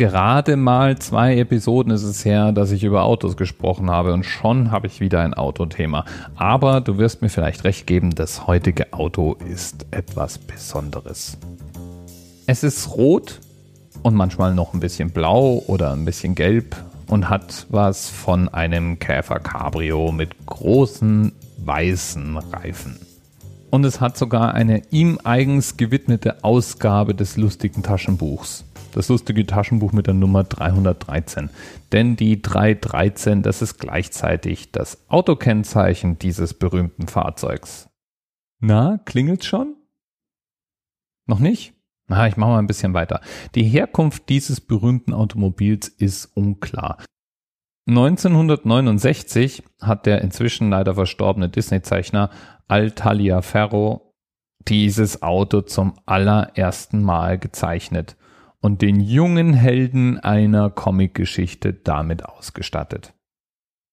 Gerade mal zwei Episoden ist es her, dass ich über Autos gesprochen habe und schon habe ich wieder ein Autothema. Aber du wirst mir vielleicht recht geben, das heutige Auto ist etwas Besonderes. Es ist rot und manchmal noch ein bisschen blau oder ein bisschen gelb und hat was von einem Käfer Cabrio mit großen weißen Reifen. Und es hat sogar eine ihm eigens gewidmete Ausgabe des lustigen Taschenbuchs das lustige Taschenbuch mit der Nummer 313. Denn die 313, das ist gleichzeitig das Autokennzeichen dieses berühmten Fahrzeugs. Na, klingelt's schon? Noch nicht? Na, ich mache mal ein bisschen weiter. Die Herkunft dieses berühmten Automobils ist unklar. 1969 hat der inzwischen leider verstorbene Disney-Zeichner Al Taliaferro dieses Auto zum allerersten Mal gezeichnet und den jungen Helden einer Comicgeschichte damit ausgestattet.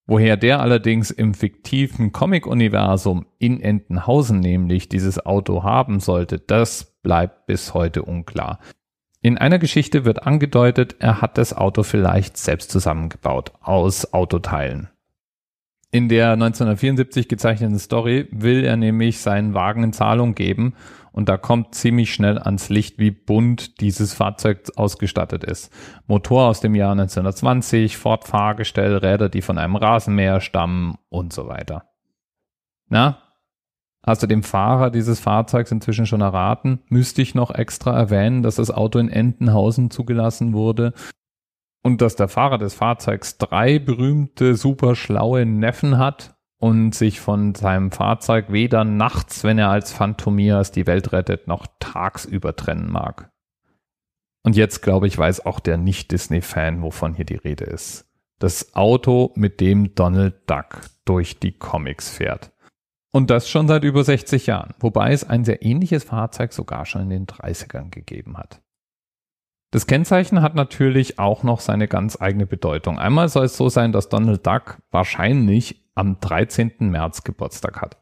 Woher der allerdings im fiktiven Comic-Universum in Entenhausen nämlich dieses Auto haben sollte, das bleibt bis heute unklar. In einer Geschichte wird angedeutet, er hat das Auto vielleicht selbst zusammengebaut, aus Autoteilen. In der 1974 gezeichneten Story will er nämlich seinen Wagen in Zahlung geben und da kommt ziemlich schnell ans Licht, wie bunt dieses Fahrzeug ausgestattet ist. Motor aus dem Jahr 1920, Ford-Fahrgestell, Räder, die von einem Rasenmäher stammen und so weiter. Na, Hast du dem Fahrer dieses Fahrzeugs inzwischen schon erraten? Müsste ich noch extra erwähnen, dass das Auto in Entenhausen zugelassen wurde und dass der Fahrer des Fahrzeugs drei berühmte, super schlaue Neffen hat und sich von seinem Fahrzeug weder nachts, wenn er als Phantomias die Welt rettet, noch tagsüber trennen mag. Und jetzt, glaube ich, weiß auch der Nicht-Disney-Fan, wovon hier die Rede ist. Das Auto, mit dem Donald Duck durch die Comics fährt. Und das schon seit über 60 Jahren, wobei es ein sehr ähnliches Fahrzeug sogar schon in den 30ern gegeben hat. Das Kennzeichen hat natürlich auch noch seine ganz eigene Bedeutung. Einmal soll es so sein, dass Donald Duck wahrscheinlich am 13. März Geburtstag hat.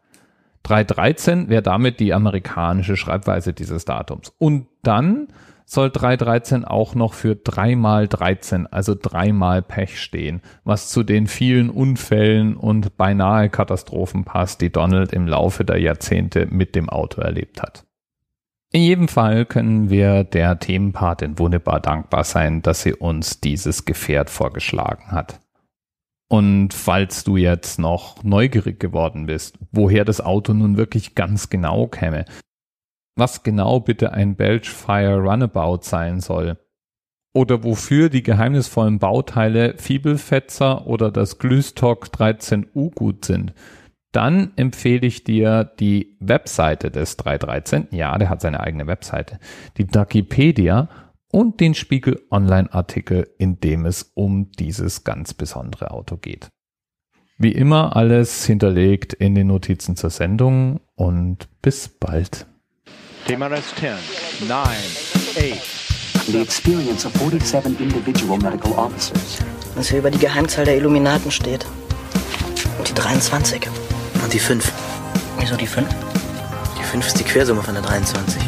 313 wäre damit die amerikanische Schreibweise dieses Datums. Und dann soll 313 auch noch für 3 mal 13, also dreimal Pech stehen, was zu den vielen Unfällen und beinahe Katastrophen passt, die Donald im Laufe der Jahrzehnte mit dem Auto erlebt hat. In jedem Fall können wir der Themenpatin wunderbar dankbar sein, dass sie uns dieses Gefährt vorgeschlagen hat. Und falls du jetzt noch neugierig geworden bist, woher das Auto nun wirklich ganz genau käme, was genau bitte ein Belchfire Runabout sein soll, oder wofür die geheimnisvollen Bauteile Fiebelfetzer oder das Glüstock 13U gut sind, dann empfehle ich dir die Webseite des 313. Ja, der hat seine eigene Webseite. Die Duckipedia und den Spiegel Online-Artikel, in dem es um dieses ganz besondere Auto geht. Wie immer alles hinterlegt in den Notizen zur Sendung und bis bald. TMRS 10, 9, 8. The experience of 47 individual medical officers. Was hier über die Geheimzahl der Illuminaten steht. Und die 23. Und die 5. Wieso die 5? Die 5 ist die Quersumme von der 23.